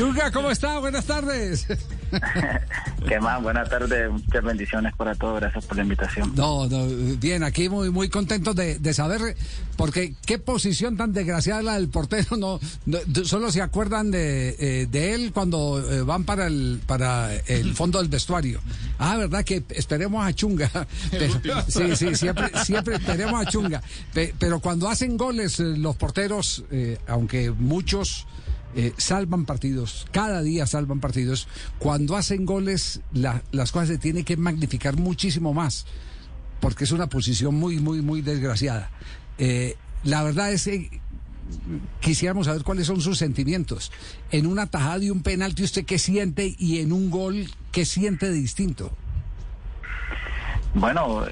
Chunga, ¿cómo está? Buenas tardes. ¿Qué más? Buenas tardes, muchas bendiciones para todos, gracias por la invitación. No, no, bien, aquí muy muy contentos de, saber, porque qué posición tan desgraciada la del portero, no, solo se acuerdan de, eh, de él cuando eh, van para el para el fondo del vestuario. Ah, verdad que esperemos a Chunga. sí, sí, siempre, siempre esperemos a Chunga. Pero cuando hacen goles eh, los porteros, aunque muchos eh, salvan partidos, cada día salvan partidos. Cuando hacen goles, las cosas se tienen que magnificar muchísimo más, porque es una posición muy, muy, muy desgraciada. Eh, la verdad es que quisiéramos saber cuáles son sus sentimientos. En una tajada y un penalti, ¿usted qué siente? Y en un gol, ¿qué siente de distinto? Bueno,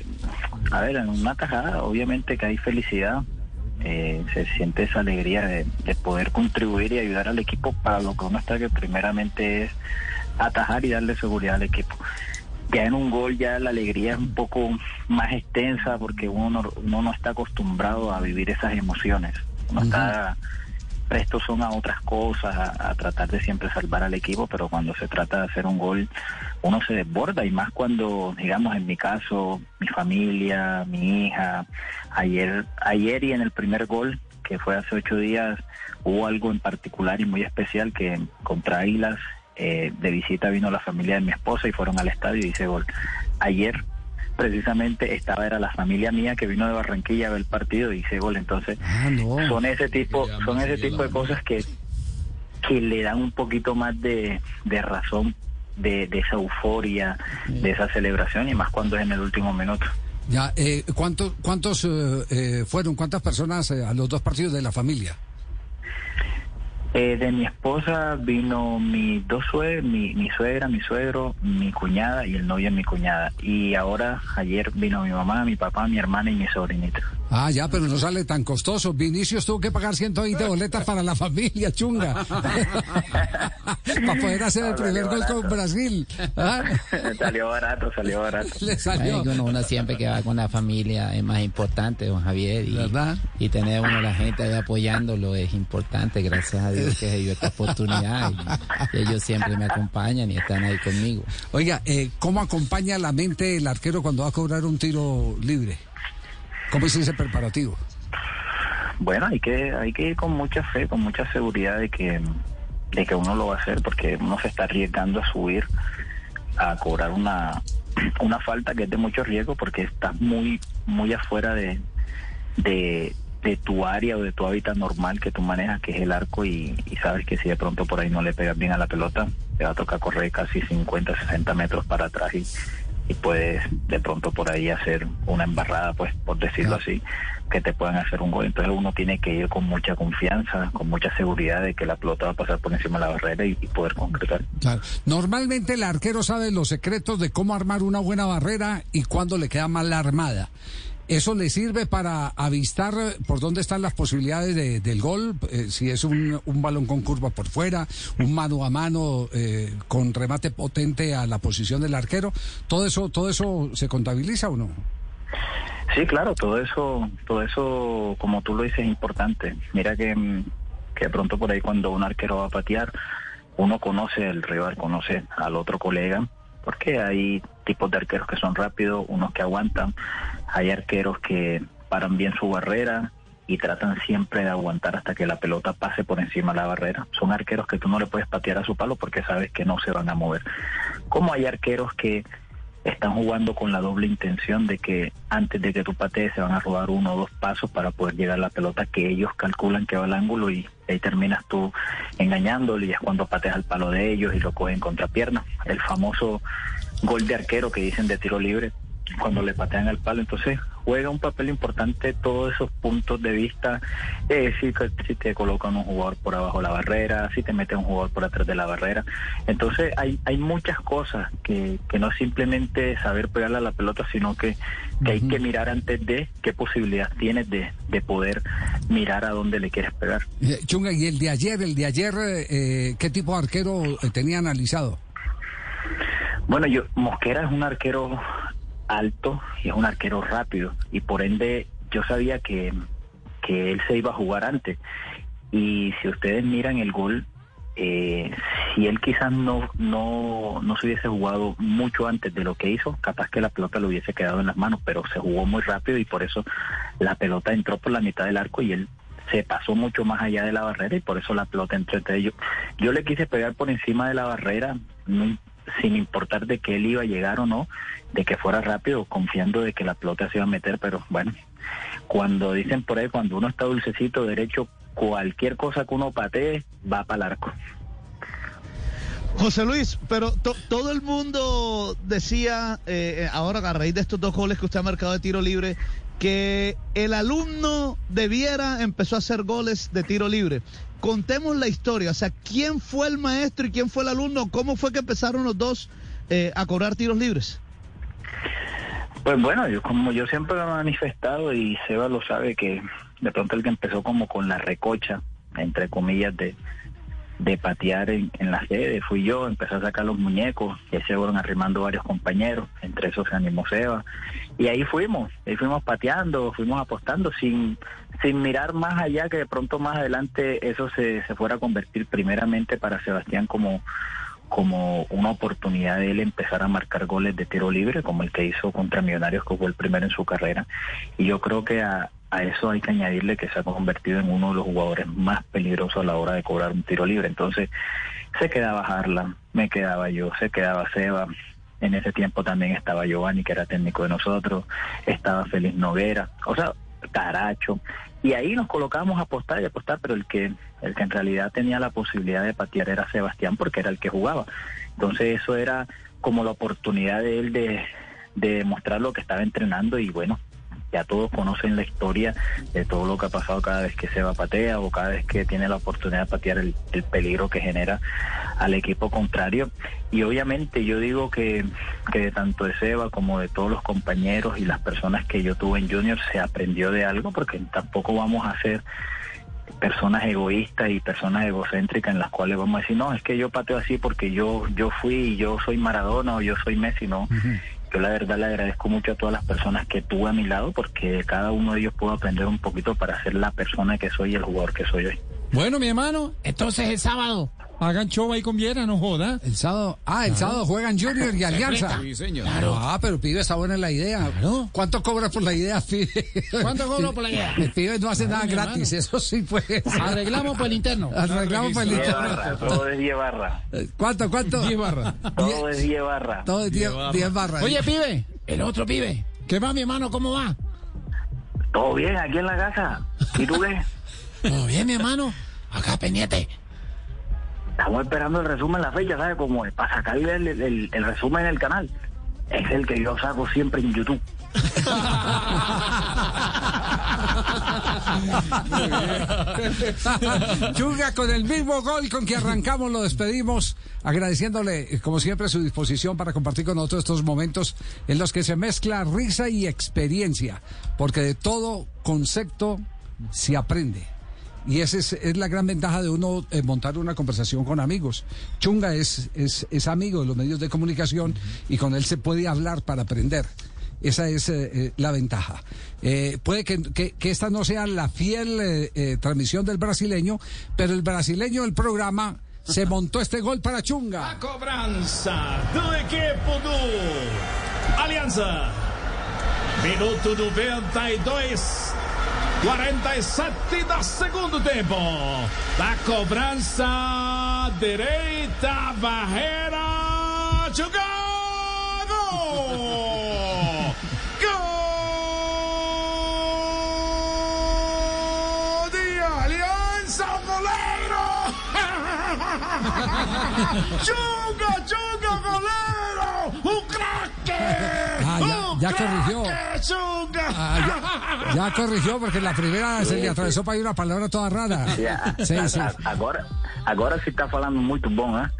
a ver, en una tajada, obviamente que hay felicidad eh, se siente esa alegría de, poder contribuir y ayudar al equipo para lo que uno está que primeramente es atajar y darle seguridad al equipo. Ya en un gol ya la alegría es un poco más extensa porque uno no, no está acostumbrado a vivir esas emociones. Uno está prestos son a otras cosas, a, tratar de siempre salvar al equipo, pero cuando se trata de hacer un gol, uno se desborda y más cuando, digamos, en mi caso, mi familia, mi hija, ayer, ayer y en el primer gol, que fue hace ocho días, hubo algo en particular y muy especial que contra Águilas, eh, de visita vino la familia de mi esposa y fueron al estadio y hice gol. Ayer precisamente estaba era la familia mía que vino de Barranquilla a ver el partido y hice gol entonces ah, son ese tipo son ese tipo de cosas que que le dan un poquito más de, razón de, esa euforia de esa celebración y más cuando es en el último minuto ya eh, cuántos cuántos eh, eh, fueron cuántas personas a los dos partidos de la familia eh, de mi esposa vino mi dos mi, mi, suegra, mi suegro, mi cuñada y el novio de mi cuñada. Y ahora, ayer vino mi mamá, mi papá, mi hermana y mi sobrinito. Ah, ya, pero no sale tan costoso. Vinicius tuvo que pagar 120 boletas para la familia, chunga. para poder hacer el primer gol con Brasil. ¿Ah? Salió barato, salió barato. Le salió. uno, siempre que va con la familia es más importante, don Javier. Y, ¿verdad? Y tener uno la gente ahí apoyándolo es importante. Gracias a Dios que se dio esta oportunidad. Y, ellos siempre me acompañan y están ahí conmigo. Oiga, eh, ¿cómo acompaña la mente el arquero cuando va a cobrar un tiro libre? ¿Cómo es ese preparativo? Bueno, hay que, hay que ir con mucha fe, con mucha seguridad de que, de que uno lo va a hacer, porque uno se está arriesgando a subir, a cobrar una, una falta que es de mucho riesgo, porque estás muy, muy afuera de, de, tu área o de tu hábitat normal que tú manejas, que es el arco, y, y, sabes que si de pronto por ahí no le pegas bien a la pelota, te va a tocar correr casi 50, 60 metros para atrás y, y puedes de pronto por ahí hacer una embarrada, pues por decirlo así, que te puedan hacer un gol. Entonces uno tiene que ir con mucha confianza, con mucha seguridad de que la pelota va a pasar por encima de la barrera y, poder concretar. Normalmente el arquero sabe los secretos de cómo armar una buena barrera y cuándo le queda mal armada. ¿Eso le sirve para avistar por dónde están las posibilidades del gol? Eh, si es un, balón con curva por fuera, un mano a mano eh, con remate potente a la posición del arquero. ¿Todo eso, todo eso se contabiliza o no? Sí, claro, todo eso, todo eso, como tú lo dices, es importante. Mira que, que pronto por ahí cuando un arquero va a patear, uno conoce al rival, conoce al otro colega porque hay tipos de arqueros que son rápidos, unos que aguantan, hay arqueros que paran bien su barrera y tratan siempre de aguantar hasta que la pelota pase por encima de la barrera. Son arqueros que tú no le puedes patear a su palo porque sabes que no se van a mover. Como hay arqueros que están jugando con la doble intención de que antes de que tú patees se van a robar uno o dos pasos para poder llegar a la pelota que ellos calculan que va al ángulo y ahí terminas tú engañándole y es cuando pateas al palo de ellos y lo cogen contra pierna. El famoso gol de arquero que dicen de tiro libre cuando le patean al palo. Entonces juega un papel importante todos esos puntos de vista. Eh, si, si, te colocan un jugador por abajo de la barrera, si te mete un jugador por atrás de la barrera. Entonces hay, hay muchas cosas que, que no simplemente saber pegarle a la pelota, sino que, hay que mirar antes de qué posibilidad tienes de, de poder mirar a dónde le quieres pegar. Eh, Chunga, y el de ayer, el de ayer, eh, ¿qué tipo de arquero tenía analizado? Bueno, yo Mosquera es un arquero alto y es un arquero rápido y por ende yo sabía que, que él se iba a jugar antes y si ustedes miran el gol eh, si él quizás no, no, no se hubiese jugado mucho antes de lo que hizo, capaz que la pelota le hubiese quedado en las manos, pero se jugó muy rápido y por eso la pelota entró por la mitad del arco y él se pasó mucho más allá de la barrera y por eso la pelota entró entre ellos. Yo le quise pegar por encima de la barrera, sin importar de que él iba a llegar o no, de que fuera rápido, confiando de que la pelota se iba a meter, pero bueno, cuando dicen por ahí, cuando uno está dulcecito derecho, cualquier cosa que uno patee va para el arco. José Luis, pero todo el mundo decía, eh, eh, ahora a raíz de estos dos goles que usted ha marcado de tiro libre, que el alumno de Viera empezó a hacer goles de tiro libre. Contemos la historia, o sea, ¿quién fue el maestro y quién fue el alumno? ¿Cómo fue que empezaron los dos eh, a cobrar tiros libres? Pues bueno, yo como yo siempre lo he manifestado y Seba lo sabe que de pronto el que empezó como con la recocha, entre comillas, de, de patear en, la sede, fui yo, empecé a sacar los muñecos, y se fueron arrimando varios compañeros, entre esos se animó Seba, y ahí fuimos, ahí fuimos pateando, fuimos apostando sin, sin mirar más allá que de pronto más adelante eso se, se fuera a convertir primeramente para Sebastián como como una oportunidad de él empezar a marcar goles de tiro libre, como el que hizo contra Millonarios, que fue el primero en su carrera. Y yo creo que a, a eso hay que añadirle que se ha convertido en uno de los jugadores más peligrosos a la hora de cobrar un tiro libre. Entonces, se quedaba Harlan, me quedaba yo, se quedaba Seba. En ese tiempo también estaba Giovanni, que era técnico de nosotros, estaba Félix Noguera, o sea, Caracho. Y ahí nos colocamos a apostar y apostar, pero el que, el que en realidad tenía la posibilidad de patear era Sebastián, porque era el que jugaba. Entonces, eso era como la oportunidad de él de, de demostrar lo que estaba entrenando y bueno, ya todos conocen la historia de todo lo que ha pasado cada vez que se va a patea o cada vez que tiene la oportunidad de patear el, peligro que genera al equipo contrario. Y obviamente yo digo que, que de tanto de Seba como de todos los compañeros y las personas que yo tuve en Junior se aprendió de algo porque tampoco vamos a ser personas egoístas y personas egocéntricas en las cuales vamos a decir, no, es que yo pateo así porque yo yo fui y yo soy Maradona o yo soy Messi, no. Yo la verdad le agradezco mucho a todas las personas que tuve a mi lado porque cada uno de ellos pudo aprender un poquito para ser la persona que soy y el jugador que soy hoy. Bueno, mi hermano, entonces el sábado hagan show ahí con Viera, no joda. El sábado, ah, el sábado juegan Junior y Alianza. Sí, señor. Ah, pero pibe, está buena la idea. ¿Cuánto cobras por la idea, pibe? ¿Cuánto cobro por la idea? El pibe no hace nada gratis, eso sí pues. Arreglamos por el interno. Arreglamos por el interno. Barra, todo es 10 barras. ¿Cuánto, cuánto? 10 barras. Todo es 10 barras. Todo es 10 barras. Oye, pibe, el otro pibe. ¿Qué va, mi hermano? ¿Cómo va? Todo bien, aquí en la casa. ¿Y tú qué? Todo bien, mi hermano. Acá pendiente. Estamos esperando el resumen la fecha, ¿sabes cómo es? Para sacar el, el, el, resumen en el canal. Es el que yo saco siempre en YouTube. Chunga con el mismo gol con que arrancamos, lo despedimos, agradeciéndole, como siempre, su disposición para compartir con nosotros estos momentos en los que se mezcla risa y experiencia, porque de todo concepto se aprende. Y esa es, la gran ventaja de uno eh, montar una conversación con amigos. Chunga es, es, amigo de los medios de comunicación y con él se puede hablar para aprender. Esa es eh, eh, la ventaja. puede que, esta no sea la fiel transmisión del brasileño, pero el brasileño del programa se montó este gol para Chunga. La cobranza del equipo do Alianza. Minuto 92. 47 do segundo tempo. Da cobrança direita, barreira, jogou! Gol! De Aliança, goleiro! Chunga, chunga, goleiro! O craque! Ah, ya, ya corrigió. Ah, ya, corrigió porque la primera se le atravesó para ir una palabra toda rara. Sí, sí. Agora, agora se está falando muito bom, né?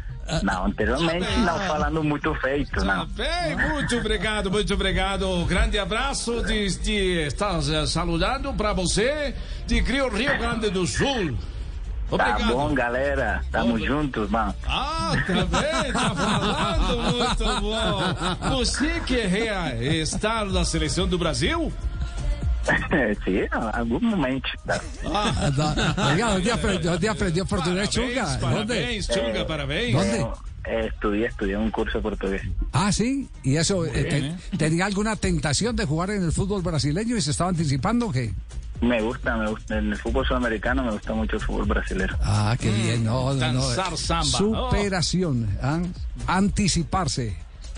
Não, anteriormente não falando muito feito, não. Bem, muito obrigado, muito obrigado. Grande abraço de, de estar saludando para você de Rio Rio Grande do Sul. Obrigado. Tá bom, galera. Tamo Obrigado. juntos, mano. Ah, também tá falando muito bom. Você que é estar na seleção do Brasil? sí, en algún momento. Ah, Oiga, ¿dónde aprendió, dónde aprendió portugués, Chunga? Parabéns, Chunga, parabéns. ¿Dónde? Eh, estudié, estudié un curso de portugués. Ah, sí. ¿Y eso, eh, bien, te- ¿eh? tenía alguna tentación de jugar en el fútbol brasileño y se estaba anticipando o qué? Me gusta, me gusta. En el fútbol sudamericano me gusta mucho el fútbol brasileño. Ah, qué bien. No, no, no. Danzar samba. Superación. ¿ah? Anticiparse.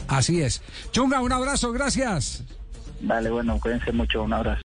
Así es. Chunga, un abrazo, gracias. Vale, bueno, cuídense mucho. Un abrazo.